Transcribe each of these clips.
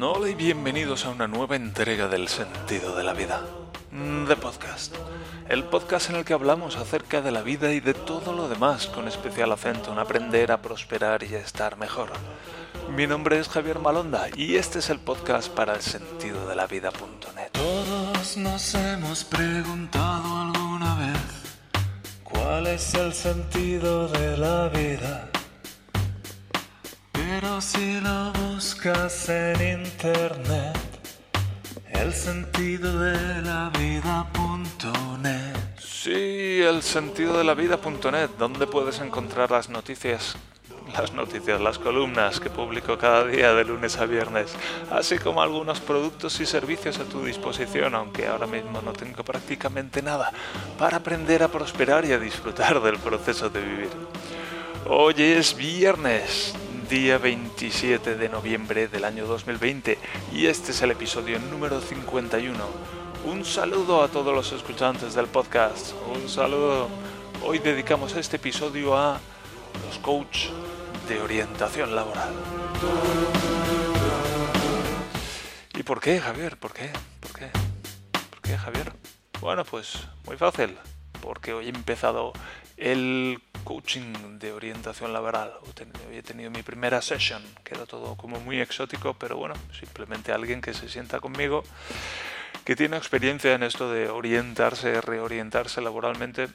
Hola y bienvenidos a una nueva entrega del sentido de la vida. The Podcast. El podcast en el que hablamos acerca de la vida y de todo lo demás, con especial acento en aprender a prosperar y a estar mejor. Mi nombre es Javier Malonda y este es el podcast para el sentido de la vida.net. Todos nos hemos preguntado alguna vez cuál es el sentido de la vida. Pero si lo buscas en internet, el sentido de la vida.net. Sí, el sentido de la vida.net, donde puedes encontrar las noticias, las noticias, las columnas que publico cada día de lunes a viernes, así como algunos productos y servicios a tu disposición, aunque ahora mismo no tengo prácticamente nada, para aprender a prosperar y a disfrutar del proceso de vivir. Hoy es viernes, día 27 de noviembre del año 2020 y este es el episodio número 51. Un saludo a todos los escuchantes del podcast. Un saludo. Hoy dedicamos este episodio a los coach de orientación laboral. ¿Y por qué, Javier? ¿Por qué? ¿Por qué? ¿Por qué, Javier? Bueno, pues muy fácil. Porque hoy he empezado el coaching de orientación laboral. He tenido mi primera session, que todo como muy exótico, pero bueno, simplemente alguien que se sienta conmigo, que tiene experiencia en esto de orientarse, reorientarse laboralmente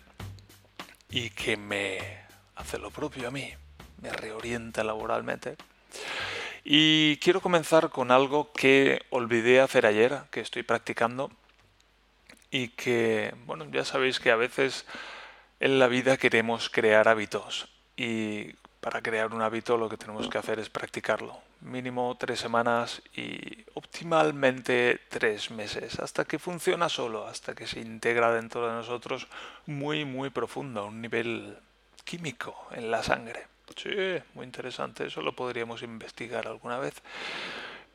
y que me hace lo propio a mí, me reorienta laboralmente. Y quiero comenzar con algo que olvidé hacer ayer, que estoy practicando y que, bueno, ya sabéis que a veces en la vida queremos crear hábitos y para crear un hábito lo que tenemos que hacer es practicarlo. Mínimo tres semanas y optimalmente tres meses, hasta que funciona solo, hasta que se integra dentro de nosotros muy, muy profundo, a un nivel químico en la sangre. Sí, muy interesante, eso lo podríamos investigar alguna vez.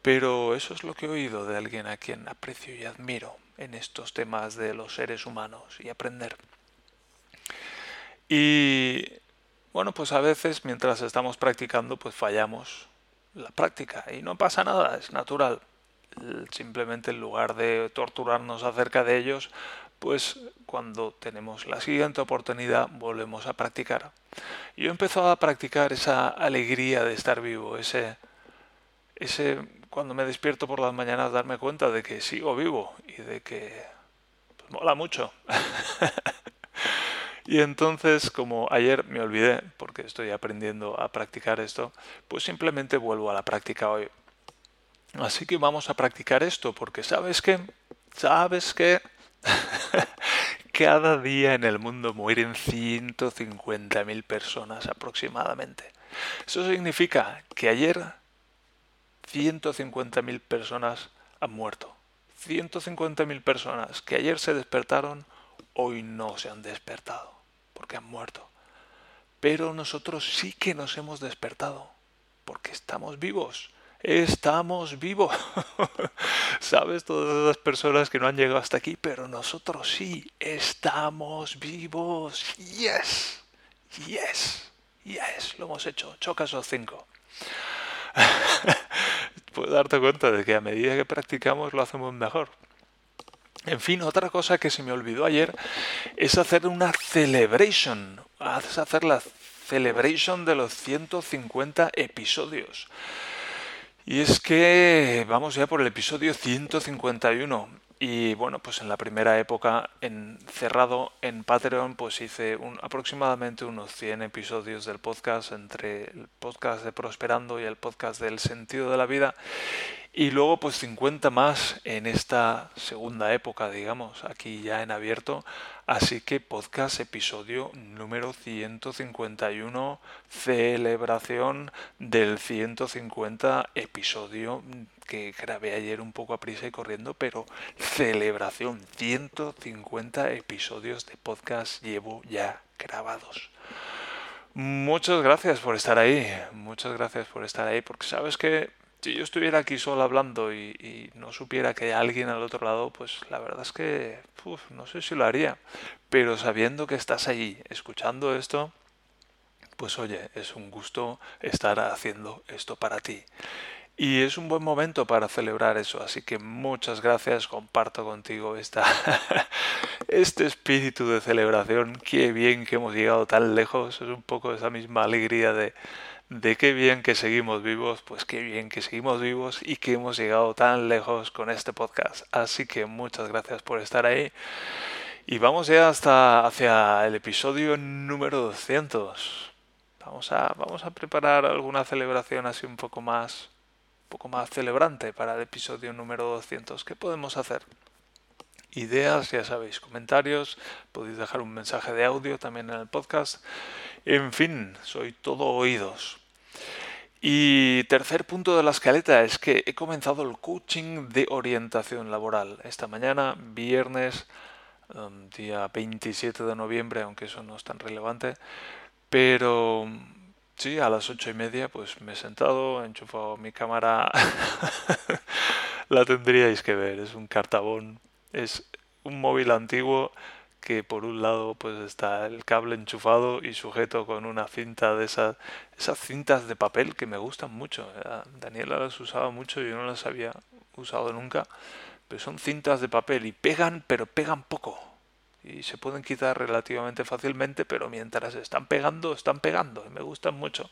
Pero eso es lo que he oído de alguien a quien aprecio y admiro en estos temas de los seres humanos y aprender. Y bueno, pues a veces mientras estamos practicando, pues fallamos la práctica y no pasa nada, es natural. Simplemente en lugar de torturarnos acerca de ellos, pues cuando tenemos la siguiente oportunidad volvemos a practicar. Yo he empezado a practicar esa alegría de estar vivo, ese, ese cuando me despierto por las mañanas darme cuenta de que sigo vivo y de que pues, mola mucho. Y entonces, como ayer me olvidé, porque estoy aprendiendo a practicar esto, pues simplemente vuelvo a la práctica hoy. Así que vamos a practicar esto, porque sabes que, sabes que cada día en el mundo mueren 150.000 personas aproximadamente. Eso significa que ayer 150.000 personas han muerto. 150.000 personas que ayer se despertaron, hoy no se han despertado porque han muerto. Pero nosotros sí que nos hemos despertado, porque estamos vivos. Estamos vivos. ¿Sabes? Todas esas personas que no han llegado hasta aquí, pero nosotros sí, estamos vivos. Yes. Yes. Yes. Lo hemos hecho. Chocas o cinco. Puedes darte cuenta de que a medida que practicamos lo hacemos mejor. En fin, otra cosa que se me olvidó ayer es hacer una celebration, es hacer la celebration de los 150 episodios. Y es que vamos ya por el episodio 151. Y bueno, pues en la primera época encerrado en Patreon, pues hice aproximadamente unos 100 episodios del podcast entre el podcast de Prosperando y el podcast del sentido de la vida. Y luego pues 50 más en esta segunda época, digamos, aquí ya en abierto. Así que podcast episodio número 151, celebración del 150 episodio que grabé ayer un poco a prisa y corriendo, pero celebración, 150 episodios de podcast llevo ya grabados. Muchas gracias por estar ahí, muchas gracias por estar ahí, porque sabes que si yo estuviera aquí solo hablando y, no supiera que hay alguien al otro lado, pues la verdad es que no sé si lo haría. Pero sabiendo que estás ahí escuchando esto, pues oye, es un gusto estar haciendo esto para ti. Y es un buen momento para celebrar eso, así que muchas gracias, comparto contigo esta, este espíritu de celebración, qué bien que hemos llegado tan lejos, es un poco esa misma alegría de, de qué bien que seguimos vivos, pues qué bien que seguimos vivos y que hemos llegado tan lejos con este podcast. Así que muchas gracias por estar ahí. Y vamos ya hasta hacia el episodio número 200. Vamos a, vamos a preparar alguna celebración así un poco más un poco más celebrante para el episodio número 200. ¿Qué podemos hacer? Ideas, ya sabéis, comentarios, podéis dejar un mensaje de audio también en el podcast. En fin, soy todo oídos. Y tercer punto de la escaleta es que he comenzado el coaching de orientación laboral. Esta mañana, viernes, um, día 27 de noviembre, aunque eso no es tan relevante, pero Sí, a las ocho y media pues me he sentado, he enchufado mi cámara. la tendríais que ver, es un cartabón. Es un móvil antiguo que por un lado pues está el cable enchufado y sujeto con una cinta de esas, esas cintas de papel que me gustan mucho. Daniela las usaba mucho yo no las había usado nunca. Pero son cintas de papel y pegan, pero pegan poco y se pueden quitar relativamente fácilmente, pero mientras están pegando, están pegando y me gustan mucho.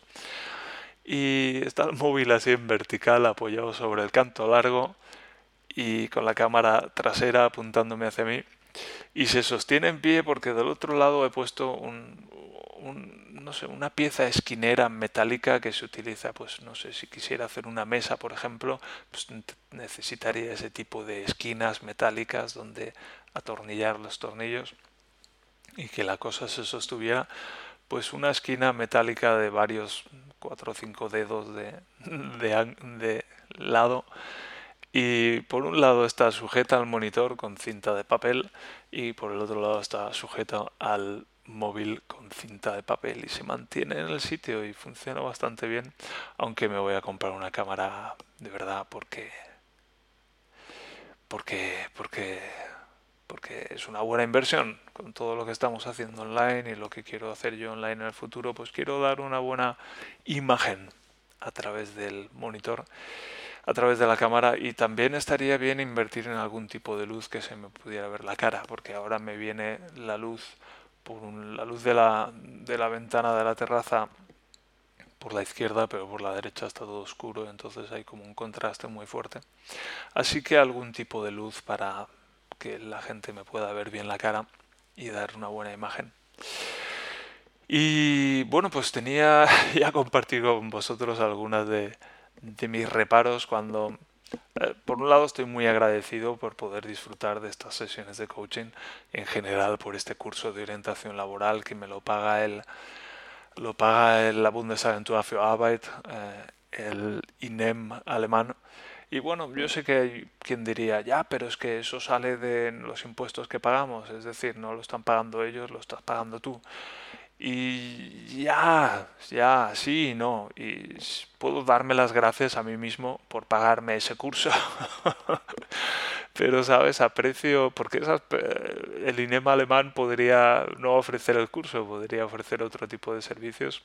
Y está el móvil así en vertical apoyado sobre el canto largo y con la cámara trasera apuntándome hacia mí. Y se sostiene en pie porque del otro lado he puesto un, no sé, una pieza esquinera metálica que se utiliza, pues no sé, si quisiera hacer una mesa, por ejemplo, pues necesitaría ese tipo de esquinas metálicas donde atornillar los tornillos y que la cosa se sostuviera, pues una esquina metálica de varios, cuatro o cinco dedos de, de, de lado y por un lado está sujeta al monitor con cinta de papel y por el otro lado está sujeta al móvil con cinta de papel y se mantiene en el sitio y funciona bastante bien, aunque me voy a comprar una cámara de verdad porque porque porque porque es una buena inversión. Con todo lo que estamos haciendo online y lo que quiero hacer yo online en el futuro, pues quiero dar una buena imagen a través del monitor, a través de la cámara y también estaría bien invertir en algún tipo de luz que se me pudiera ver la cara, porque ahora me viene la luz por la luz de la, de la ventana de la terraza por la izquierda, pero por la derecha está todo oscuro, entonces hay como un contraste muy fuerte. Así que algún tipo de luz para que la gente me pueda ver bien la cara y dar una buena imagen. Y bueno, pues tenía ya compartido con vosotros algunas de, de mis reparos cuando eh, por un lado estoy muy agradecido por poder disfrutar de estas sesiones de coaching en general por este curso de orientación laboral que me lo paga el lo paga la Bundesagentur für Arbeit eh, el INEM alemán. Y bueno yo sé que hay quien diría ya pero es que eso sale de los impuestos que pagamos es decir no lo están pagando ellos lo estás pagando tú y ya, ya, sí, no. Y puedo darme las gracias a mí mismo por pagarme ese curso. Pero, ¿sabes? Aprecio, porque esas, el INEM alemán podría no ofrecer el curso, podría ofrecer otro tipo de servicios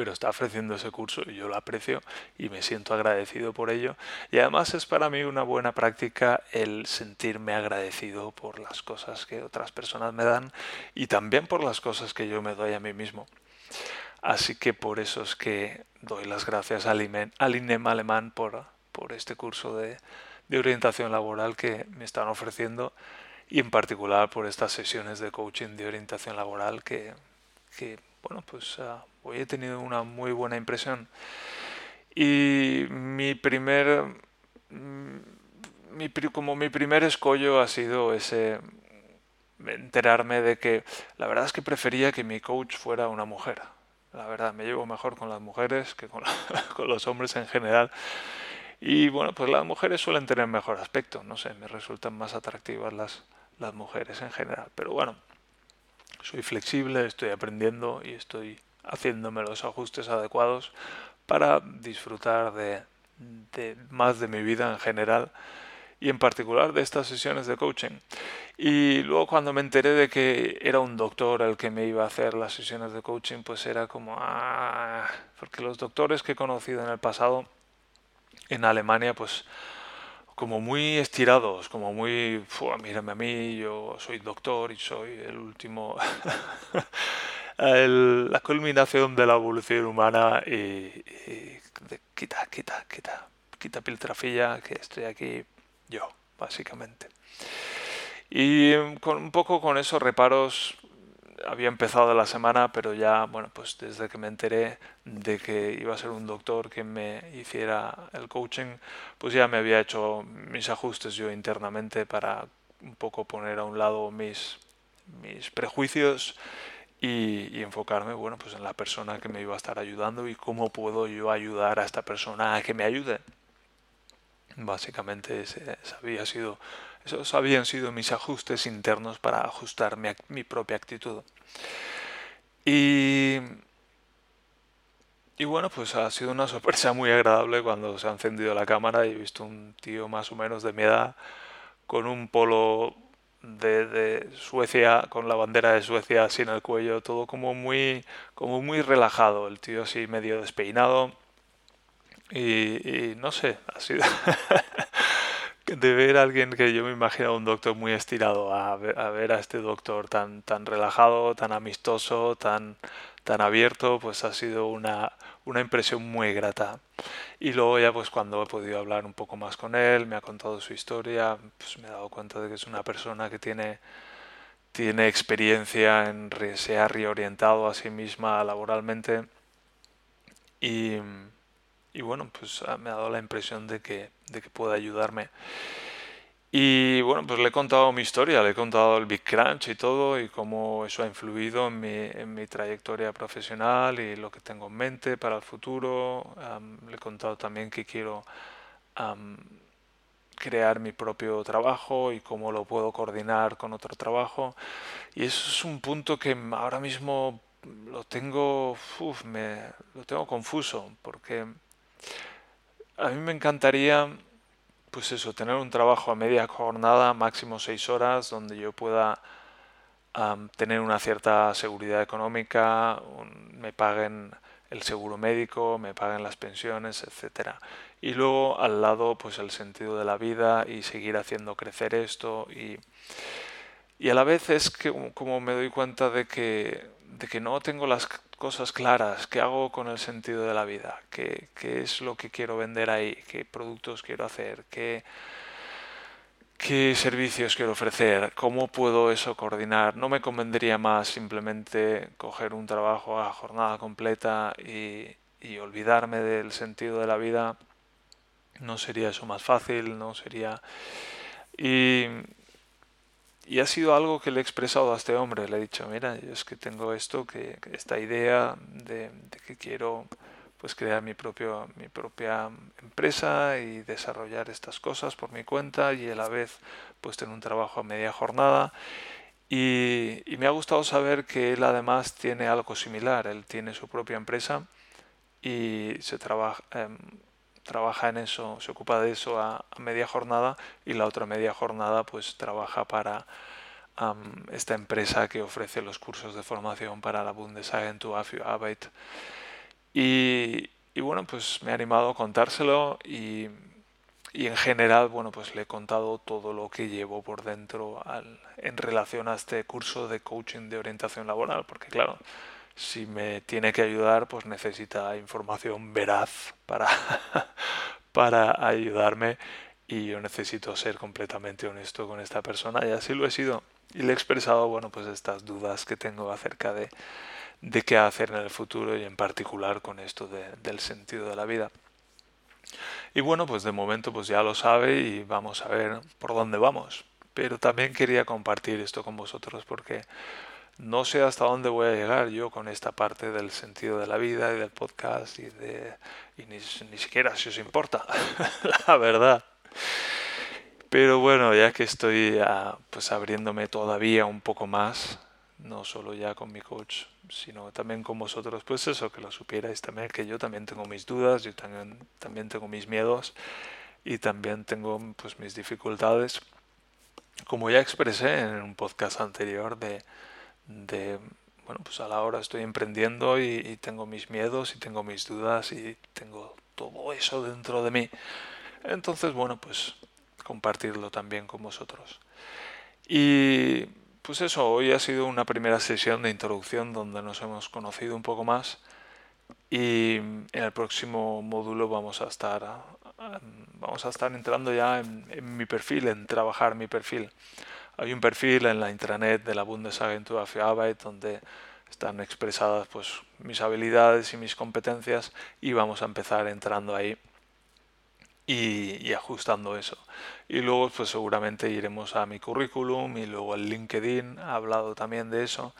pero está ofreciendo ese curso y yo lo aprecio y me siento agradecido por ello. Y además es para mí una buena práctica el sentirme agradecido por las cosas que otras personas me dan y también por las cosas que yo me doy a mí mismo. Así que por eso es que doy las gracias al al INEM alemán por, por este curso de, de orientación laboral que me están ofreciendo y en particular por estas sesiones de coaching de orientación laboral que, que bueno, pues uh, hoy he tenido una muy buena impresión. Y mi primer, mm, mi, como mi primer escollo ha sido ese enterarme de que la verdad es que prefería que mi coach fuera una mujer. La verdad, me llevo mejor con las mujeres que con, con los hombres en general. Y bueno, pues las mujeres suelen tener mejor aspecto, no sé, me resultan más atractivas las, las mujeres en general. Pero bueno, soy flexible, estoy aprendiendo y estoy haciéndome los ajustes adecuados para disfrutar de, más de mi vida en general y en particular de estas sesiones de coaching. Y luego cuando me enteré de que era un doctor el que me iba a hacer las sesiones de coaching, pues era como, ah, porque los doctores que he conocido en el pasado en Alemania, pues como muy estirados, como muy, mírame a mí, yo soy doctor y soy el último, la culminación de la evolución humana y, quita, quita, quita, quita piltrafilla, que estoy aquí yo, básicamente. Y con, un poco con esos reparos había empezado la semana, pero ya, bueno, pues desde que me enteré de que iba a ser un doctor que me hiciera el coaching, pues ya me había hecho mis ajustes yo internamente para un poco poner a un lado mis, mis prejuicios y, enfocarme, bueno, pues en la persona que me iba a estar ayudando y cómo puedo yo ayudar a esta persona a que me ayude. Básicamente ese había sido esos habían sido mis ajustes internos para ajustar mi, propia actitud. Y, y bueno, pues ha sido una sorpresa muy agradable cuando se ha encendido la cámara y he visto un tío más o menos de mi edad con un polo de, Suecia, con la bandera de Suecia así en el cuello, todo como muy, como muy relajado, el tío así medio despeinado. Y, no sé, ha sido, de ver a alguien que yo me imagino un doctor muy estirado a ver, a este doctor tan, tan relajado, tan amistoso, tan, tan abierto, pues ha sido una, una impresión muy grata. Y luego ya pues cuando he podido hablar un poco más con él, me ha contado su historia, pues me he dado cuenta de que es una persona que tiene, tiene experiencia en se ha reorientado a sí misma laboralmente y y bueno, pues me ha dado la impresión de que, de que puede ayudarme. Y bueno, pues le he contado mi historia, le he contado el Big Crunch y todo y cómo eso ha influido en mi, en mi trayectoria profesional y lo que tengo en mente para el futuro. le he contado también que quiero crear mi propio trabajo y cómo lo puedo coordinar con otro trabajo. Y eso es un punto que ahora mismo lo tengo, me, lo tengo confuso porque a mí me encantaría, pues eso, tener un trabajo a media jornada, máximo seis horas, donde yo pueda tener una cierta seguridad económica, me paguen el seguro médico, me paguen las pensiones, etcétera. Y luego al lado, pues el sentido de la vida y seguir haciendo crecer esto y, y a la vez es que como me doy cuenta de que, de que no tengo las cosas claras, qué hago con el sentido de la vida, qué, es lo que quiero vender ahí, qué productos quiero hacer, qué, qué servicios quiero ofrecer, cómo puedo eso coordinar. No me convendría más simplemente coger un trabajo a jornada completa y, y olvidarme del sentido de la vida. No sería eso más fácil, no sería... Y, y ha sido algo que le he expresado a este hombre. Le he dicho, mira, es que tengo esto, que, esta idea de, que quiero pues crear mi propio mi propia empresa y desarrollar estas cosas por mi cuenta y a la vez pues tener un trabajo a media jornada y, me ha gustado saber que él además tiene algo similar él tiene su propia empresa y se trabaja em, trabaja en eso, se ocupa de eso a, media jornada y la otra media jornada pues trabaja para esta empresa que ofrece los cursos de formación para la Bundesagentur für Arbeit. Y, y bueno, pues me ha animado a contárselo y, y, en general, bueno, pues le he contado todo lo que llevo por dentro en relación a este curso de coaching de orientación laboral, porque claro, si me tiene que ayudar, pues necesita información veraz para, para ayudarme y yo necesito ser completamente honesto con esta persona y así lo he sido. Y le he expresado, bueno, pues estas dudas que tengo acerca de, de qué hacer en el futuro y en particular con esto del sentido de la vida. Y bueno, pues de momento pues ya lo sabe y vamos a ver por dónde vamos. Pero también quería compartir esto con vosotros porque no sé hasta dónde voy a llegar yo con esta parte del sentido de la vida y del podcast y, de, y ni, siquiera si os importa, la verdad. Pero bueno, ya que estoy ah, pues abriéndome todavía un poco más, no solo ya con mi coach, sino también con vosotros, pues eso, que lo supierais también, que yo también tengo mis dudas, yo también, también tengo mis miedos y también tengo pues mis dificultades. Como ya expresé en un podcast anterior de de, bueno, pues a la hora estoy emprendiendo y, tengo mis miedos y tengo mis dudas y tengo todo eso dentro de mí. Entonces, bueno, pues compartirlo también con vosotros. Y pues eso, hoy ha sido una primera sesión de introducción donde nos hemos conocido un poco más y en el próximo módulo vamos a estar vamos a estar entrando ya en, mi perfil, en trabajar mi perfil. Hay un perfil en la intranet de la Bundesagentur für Arbeit donde están expresadas pues mis habilidades y mis competencias y vamos a empezar entrando ahí y, ajustando eso. Y luego pues seguramente iremos a mi currículum y luego al LinkedIn, ha hablado también de eso.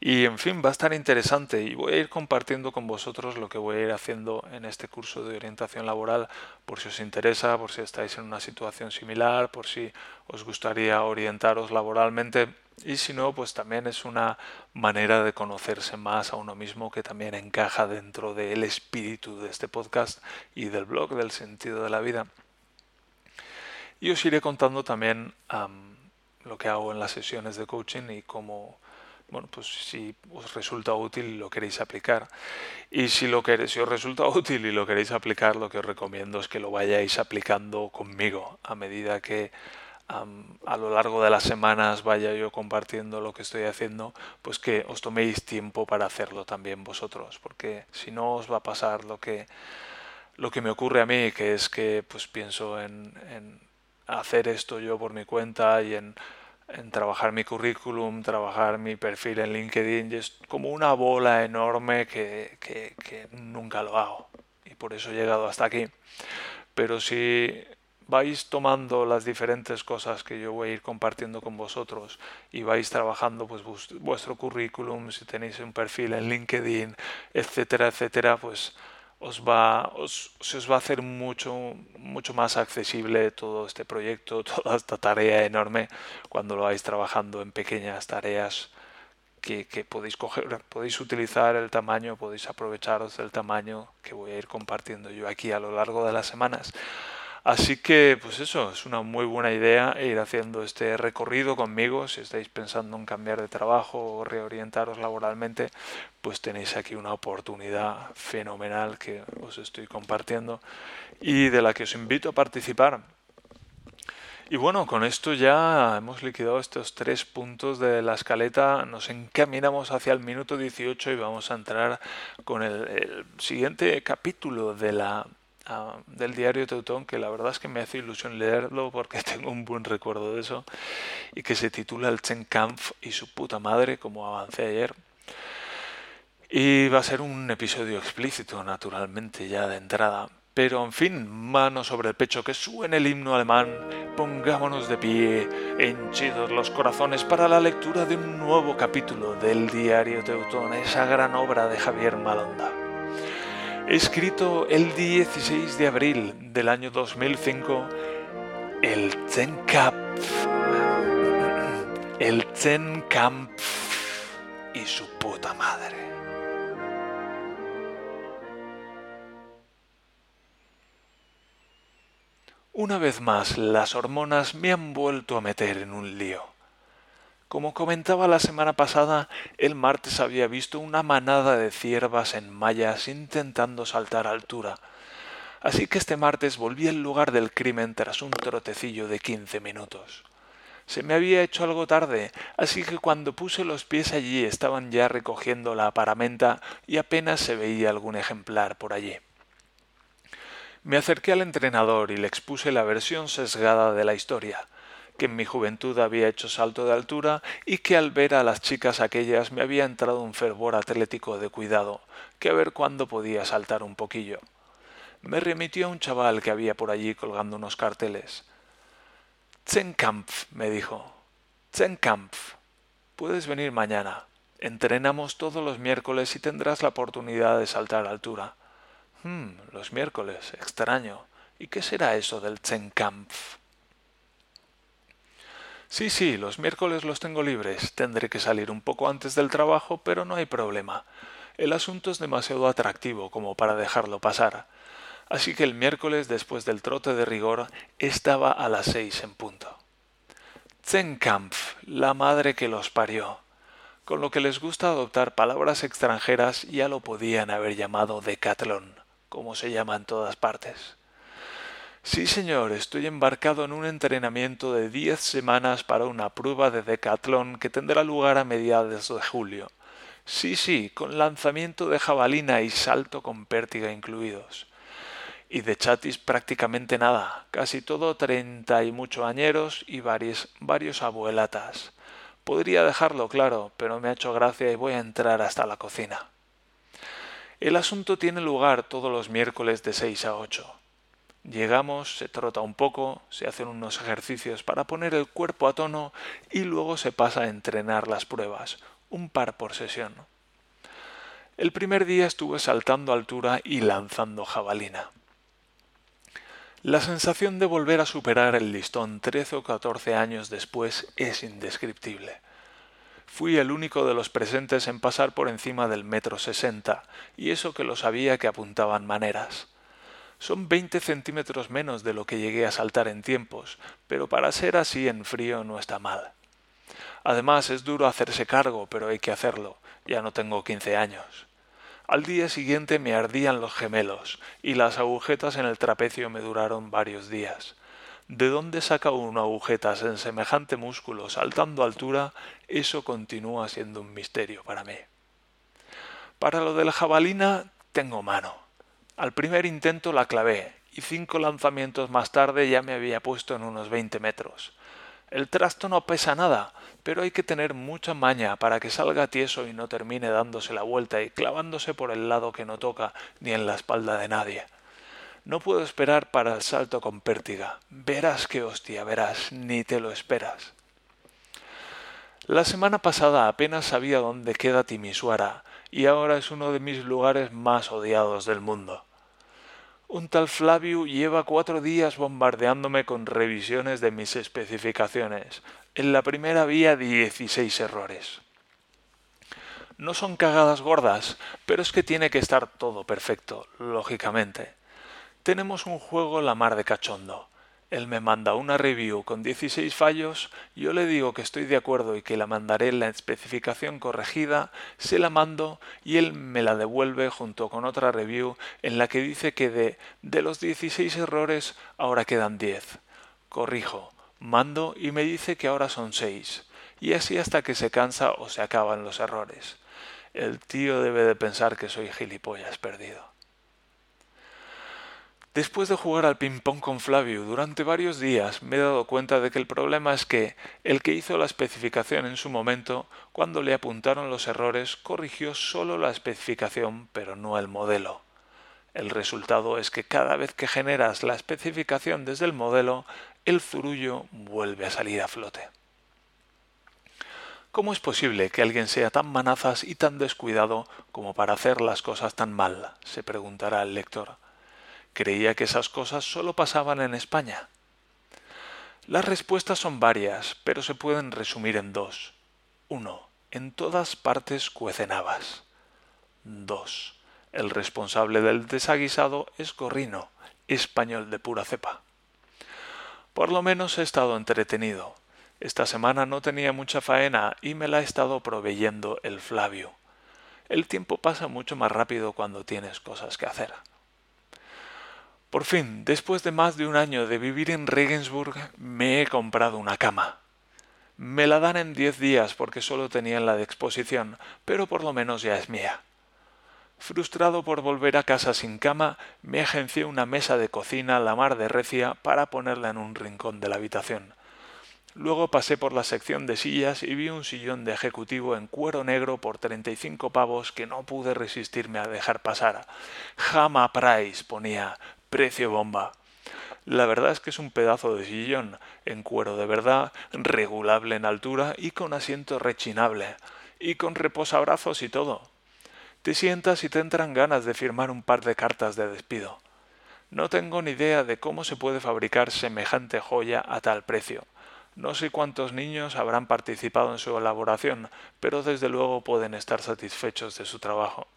Y en fin, va a estar interesante y voy a ir compartiendo con vosotros lo que voy a ir haciendo en este curso de orientación laboral por si os interesa, por si estáis en una situación similar, por si os gustaría orientaros laboralmente y si no, pues también es una manera de conocerse más a uno mismo que también encaja dentro del espíritu de este podcast y del blog del sentido de la vida. Y os iré contando también lo que hago en las sesiones de coaching y cómo bueno, pues si os resulta útil lo queréis aplicar. Y si, lo queréis, os resulta útil y lo queréis aplicar, lo que os recomiendo es que lo vayáis aplicando conmigo a medida que a lo largo de las semanas vaya yo compartiendo lo que estoy haciendo, pues que os toméis tiempo para hacerlo también vosotros, porque si no os va a pasar lo que, lo que me ocurre a mí, que es que pues pienso en, en hacer esto yo por mi cuenta y en en trabajar mi currículum, trabajar mi perfil en LinkedIn, y es como una bola enorme que, que, nunca lo hago. Y por eso he llegado hasta aquí. Pero si vais tomando las diferentes cosas que yo voy a ir compartiendo con vosotros y vais trabajando pues vuestro currículum, si tenéis un perfil en LinkedIn, etcétera, etcétera, pues os va, os, se os va a hacer mucho, mucho más accesible todo este proyecto, toda esta tarea enorme cuando lo vais trabajando en pequeñas tareas que, que, podéis podéis utilizar el tamaño, podéis aprovecharos del tamaño que voy a ir compartiendo yo aquí a lo largo de las semanas. Así que, pues eso, es una muy buena idea ir haciendo este recorrido conmigo. Si estáis pensando en cambiar de trabajo o reorientaros laboralmente, pues tenéis aquí una oportunidad fenomenal que os estoy compartiendo y de la que os invito a participar. Y bueno, con esto ya hemos liquidado estos tres puntos de la escaleta, nos encaminamos hacia el minuto 18 y vamos a entrar con el, el siguiente capítulo de la del diario Teutón, que la verdad es que me hace ilusión leerlo porque tengo un buen recuerdo de eso, y que se titula El Chen y su puta madre, como avancé ayer. Y va a ser un episodio explícito, naturalmente, ya de entrada. Pero en fin, mano sobre el pecho, que suene el himno alemán, pongámonos de pie, henchidos los corazones para la lectura de un nuevo capítulo del diario Teutón, esa gran obra de Javier Malonda escrito el 16 de abril del año 2005, el Kampf, el Kampf y su puta madre. Una vez más, las hormonas me han vuelto a meter en un lío. Como comentaba la semana pasada, el martes había visto una manada de ciervas en mallas intentando saltar altura. Así que este martes volví al lugar del crimen tras un trotecillo de quince minutos. Se me había hecho algo tarde, así que cuando puse los pies allí estaban ya recogiendo la paramenta y apenas se veía algún ejemplar por allí. Me acerqué al entrenador y le expuse la versión sesgada de la historia que en mi juventud había hecho salto de altura y que al ver a las chicas aquellas me había entrado un fervor atlético de cuidado, que a ver cuándo podía saltar un poquillo. Me remitió a un chaval que había por allí colgando unos carteles. Zenkampf, me dijo. Zenkampf. Puedes venir mañana. Entrenamos todos los miércoles y tendrás la oportunidad de saltar altura. Hmm, los miércoles, extraño. ¿Y qué será eso del Zenkampf? Sí, sí, los miércoles los tengo libres. Tendré que salir un poco antes del trabajo, pero no hay problema. El asunto es demasiado atractivo como para dejarlo pasar. Así que el miércoles, después del trote de rigor, estaba a las seis en punto. Zenkampf, la madre que los parió. Con lo que les gusta adoptar palabras extranjeras ya lo podían haber llamado Decathlon, como se llama en todas partes. Sí, señor, estoy embarcado en un entrenamiento de diez semanas para una prueba de decatlón que tendrá lugar a mediados de julio. Sí, sí, con lanzamiento de jabalina y salto con pértiga incluidos. Y de chatis prácticamente nada, casi todo treinta y mucho añeros y varios, varios abuelatas. Podría dejarlo claro, pero me ha hecho gracia y voy a entrar hasta la cocina. El asunto tiene lugar todos los miércoles de seis a ocho. Llegamos, se trota un poco, se hacen unos ejercicios para poner el cuerpo a tono y luego se pasa a entrenar las pruebas, un par por sesión. El primer día estuve saltando altura y lanzando jabalina. La sensación de volver a superar el listón trece o catorce años después es indescriptible. Fui el único de los presentes en pasar por encima del metro sesenta, y eso que lo sabía que apuntaban maneras. Son veinte centímetros menos de lo que llegué a saltar en tiempos, pero para ser así en frío no está mal. Además es duro hacerse cargo, pero hay que hacerlo. Ya no tengo quince años. Al día siguiente me ardían los gemelos, y las agujetas en el trapecio me duraron varios días. ¿De dónde saca uno agujetas en semejante músculo saltando altura? Eso continúa siendo un misterio para mí. Para lo de la jabalina tengo mano. Al primer intento la clavé, y cinco lanzamientos más tarde ya me había puesto en unos veinte metros. El trasto no pesa nada, pero hay que tener mucha maña para que salga tieso y no termine dándose la vuelta y clavándose por el lado que no toca ni en la espalda de nadie. No puedo esperar para el salto con pértiga. Verás qué hostia, verás, ni te lo esperas. La semana pasada apenas sabía dónde queda Timisuara, y ahora es uno de mis lugares más odiados del mundo. Un tal Flavio lleva cuatro días bombardeándome con revisiones de mis especificaciones. En la primera había dieciséis errores. No son cagadas gordas, pero es que tiene que estar todo perfecto, lógicamente. Tenemos un juego la mar de cachondo. Él me manda una review con 16 fallos, yo le digo que estoy de acuerdo y que la mandaré en la especificación corregida, se la mando y él me la devuelve junto con otra review en la que dice que de, de los 16 errores ahora quedan 10. Corrijo, mando y me dice que ahora son 6. Y así hasta que se cansa o se acaban los errores. El tío debe de pensar que soy gilipollas perdido. Después de jugar al ping-pong con Flavio durante varios días, me he dado cuenta de que el problema es que el que hizo la especificación en su momento, cuando le apuntaron los errores, corrigió solo la especificación, pero no el modelo. El resultado es que cada vez que generas la especificación desde el modelo, el zurullo vuelve a salir a flote. ¿Cómo es posible que alguien sea tan manazas y tan descuidado como para hacer las cosas tan mal? se preguntará el lector. Creía que esas cosas solo pasaban en España. Las respuestas son varias, pero se pueden resumir en dos. 1. En todas partes cuecen habas. 2. El responsable del desaguisado es Gorrino, español de pura cepa. Por lo menos he estado entretenido. Esta semana no tenía mucha faena y me la ha estado proveyendo el Flavio. El tiempo pasa mucho más rápido cuando tienes cosas que hacer. Por fin, después de más de un año de vivir en Regensburg, me he comprado una cama. Me la dan en diez días porque solo tenían la de exposición, pero por lo menos ya es mía. Frustrado por volver a casa sin cama, me agencié una mesa de cocina la mar de recia para ponerla en un rincón de la habitación. Luego pasé por la sección de sillas y vi un sillón de ejecutivo en cuero negro por treinta y cinco pavos que no pude resistirme a dejar pasar. Jama Price ponía, precio bomba. La verdad es que es un pedazo de sillón, en cuero de verdad, regulable en altura y con asiento rechinable, y con reposabrazos y todo. Te sientas y te entran ganas de firmar un par de cartas de despido. No tengo ni idea de cómo se puede fabricar semejante joya a tal precio. No sé cuántos niños habrán participado en su elaboración, pero desde luego pueden estar satisfechos de su trabajo.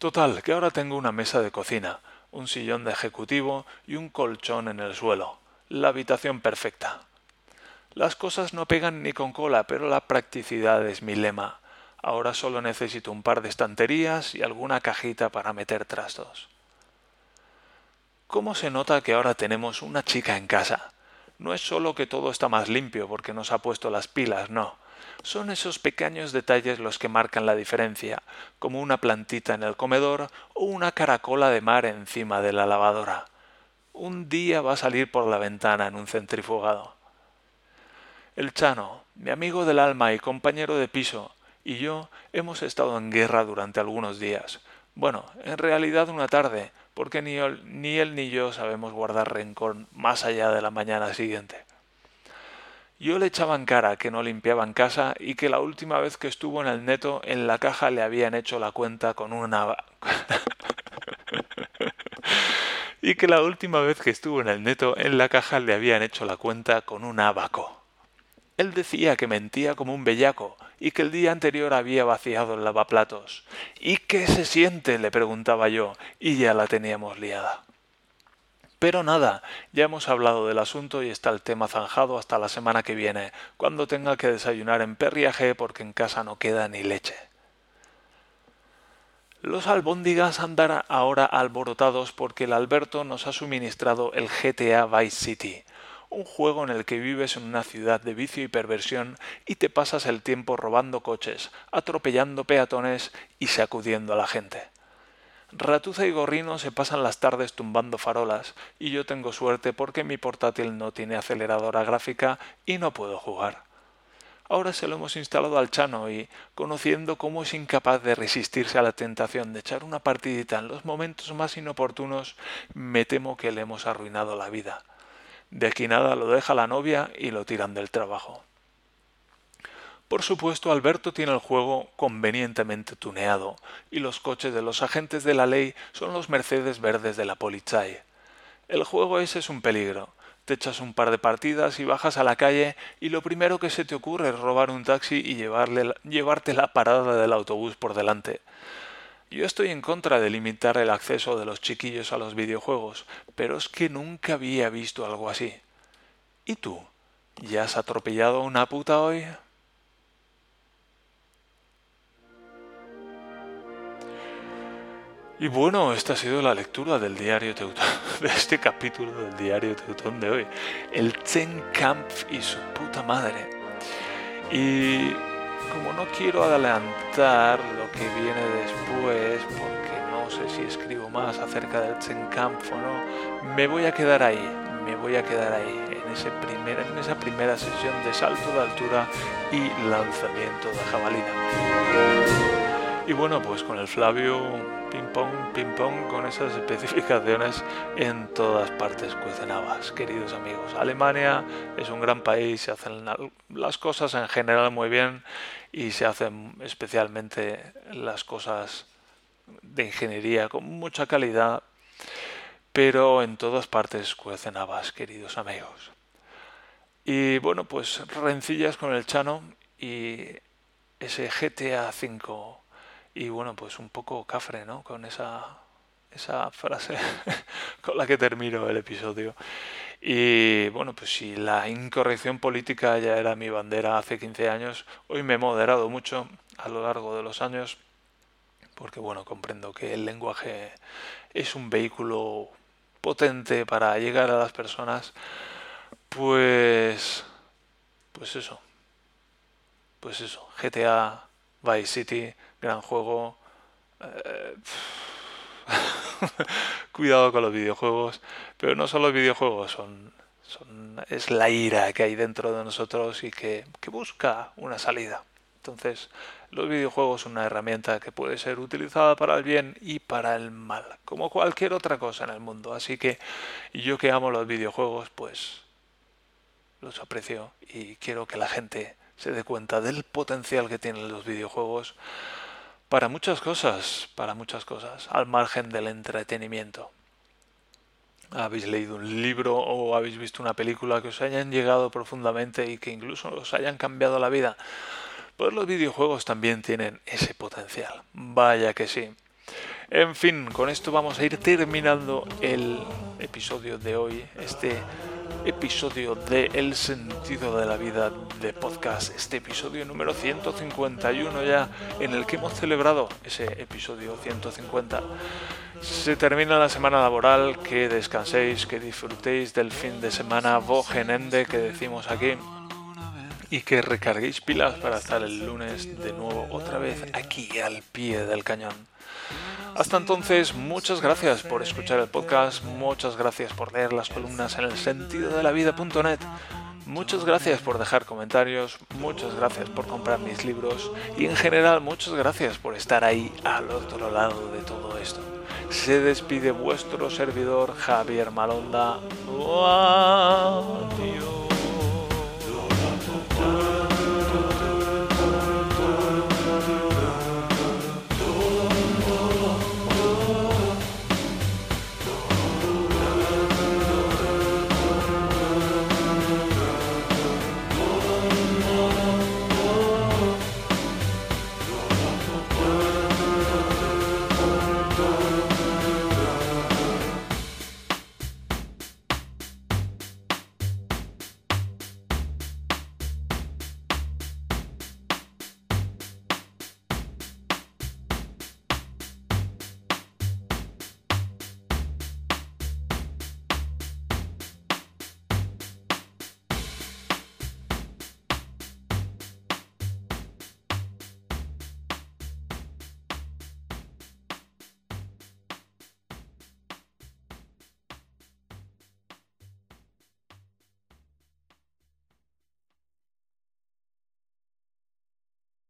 Total, que ahora tengo una mesa de cocina, un sillón de ejecutivo y un colchón en el suelo. La habitación perfecta. Las cosas no pegan ni con cola, pero la practicidad es mi lema. Ahora solo necesito un par de estanterías y alguna cajita para meter trastos. ¿Cómo se nota que ahora tenemos una chica en casa? No es solo que todo está más limpio porque nos ha puesto las pilas, no. Son esos pequeños detalles los que marcan la diferencia, como una plantita en el comedor o una caracola de mar encima de la lavadora. Un día va a salir por la ventana en un centrifugado. El Chano, mi amigo del alma y compañero de piso, y yo hemos estado en guerra durante algunos días. Bueno, en realidad una tarde, porque ni él, ni yo sabemos guardar rencor más allá de la mañana siguiente. Yo le echaba en cara que no limpiaba en casa y que la última vez que estuvo en el neto en la caja le habían hecho la cuenta con una... y que la última vez que estuvo en el neto en la caja le habían hecho la cuenta con un abaco. Él decía que mentía como un bellaco y que el día anterior había vaciado el lavaplatos. ¿Y qué se siente? le preguntaba yo, y ya la teníamos liada. Pero nada, ya hemos hablado del asunto y está el tema zanjado hasta la semana que viene, cuando tenga que desayunar en perriaje porque en casa no queda ni leche. Los albóndigas andarán ahora alborotados porque el Alberto nos ha suministrado el GTA Vice City, un juego en el que vives en una ciudad de vicio y perversión y te pasas el tiempo robando coches, atropellando peatones y sacudiendo a la gente. Ratuza y Gorrino se pasan las tardes tumbando farolas y yo tengo suerte porque mi portátil no tiene aceleradora gráfica y no puedo jugar. Ahora se lo hemos instalado al Chano y, conociendo cómo es incapaz de resistirse a la tentación de echar una partidita en los momentos más inoportunos, me temo que le hemos arruinado la vida. De aquí nada lo deja la novia y lo tiran del trabajo. Por supuesto, Alberto tiene el juego convenientemente tuneado, y los coches de los agentes de la ley son los Mercedes verdes de la Polizei. El juego ese es un peligro. Te echas un par de partidas y bajas a la calle y lo primero que se te ocurre es robar un taxi y llevarte la parada del autobús por delante. Yo estoy en contra de limitar el acceso de los chiquillos a los videojuegos, pero es que nunca había visto algo así. ¿Y tú? ¿Ya has atropellado a una puta hoy? Y bueno, esta ha sido la lectura del diario Teutón, de este capítulo del diario Teutón de hoy. El Kampf y su puta madre. Y como no quiero adelantar lo que viene después, porque no sé si escribo más acerca del Zenkampf o no, me voy a quedar ahí, me voy a quedar ahí, en, en esa primera sesión de salto de altura y lanzamiento de jabalina. Y bueno, pues con el Flavio, ping pong, ping pong, con esas especificaciones en todas partes cuecenabas, queridos amigos. Alemania es un gran país, se hacen las cosas en general muy bien y se hacen especialmente las cosas de ingeniería con mucha calidad, pero en todas partes cuecen habas, queridos amigos. Y bueno, pues rencillas con el Chano y ese GTA V y bueno, pues un poco cafre, ¿no? Con esa, esa frase con la que termino el episodio. Y bueno, pues si la incorrección política ya era mi bandera hace 15 años, hoy me he moderado mucho a lo largo de los años, porque bueno, comprendo que el lenguaje es un vehículo potente para llegar a las personas, pues pues eso. Pues eso, GTA Vice City gran juego. Eh, cuidado con los videojuegos, pero no solo los videojuegos, son, son, es la ira que hay dentro de nosotros y que, que busca una salida. Entonces, los videojuegos son una herramienta que puede ser utilizada para el bien y para el mal, como cualquier otra cosa en el mundo. Así que yo que amo los videojuegos, pues los aprecio y quiero que la gente se dé cuenta del potencial que tienen los videojuegos para muchas cosas, para muchas cosas, al margen del entretenimiento. Habéis leído un libro o habéis visto una película que os hayan llegado profundamente y que incluso os hayan cambiado la vida. Pues los videojuegos también tienen ese potencial. Vaya que sí. En fin, con esto vamos a ir terminando el episodio de hoy, este episodio de El sentido de la vida de podcast, este episodio número 151 ya, en el que hemos celebrado ese episodio 150. Se termina la semana laboral, que descanséis, que disfrutéis del fin de semana Vogenende que decimos aquí y que recarguéis pilas para estar el lunes de nuevo otra vez aquí al pie del cañón. Hasta entonces, muchas gracias por escuchar el podcast, muchas gracias por leer las columnas en el sentido de la vida.net, muchas gracias por dejar comentarios, muchas gracias por comprar mis libros y en general muchas gracias por estar ahí al otro lado de todo esto. Se despide vuestro servidor Javier Malonda.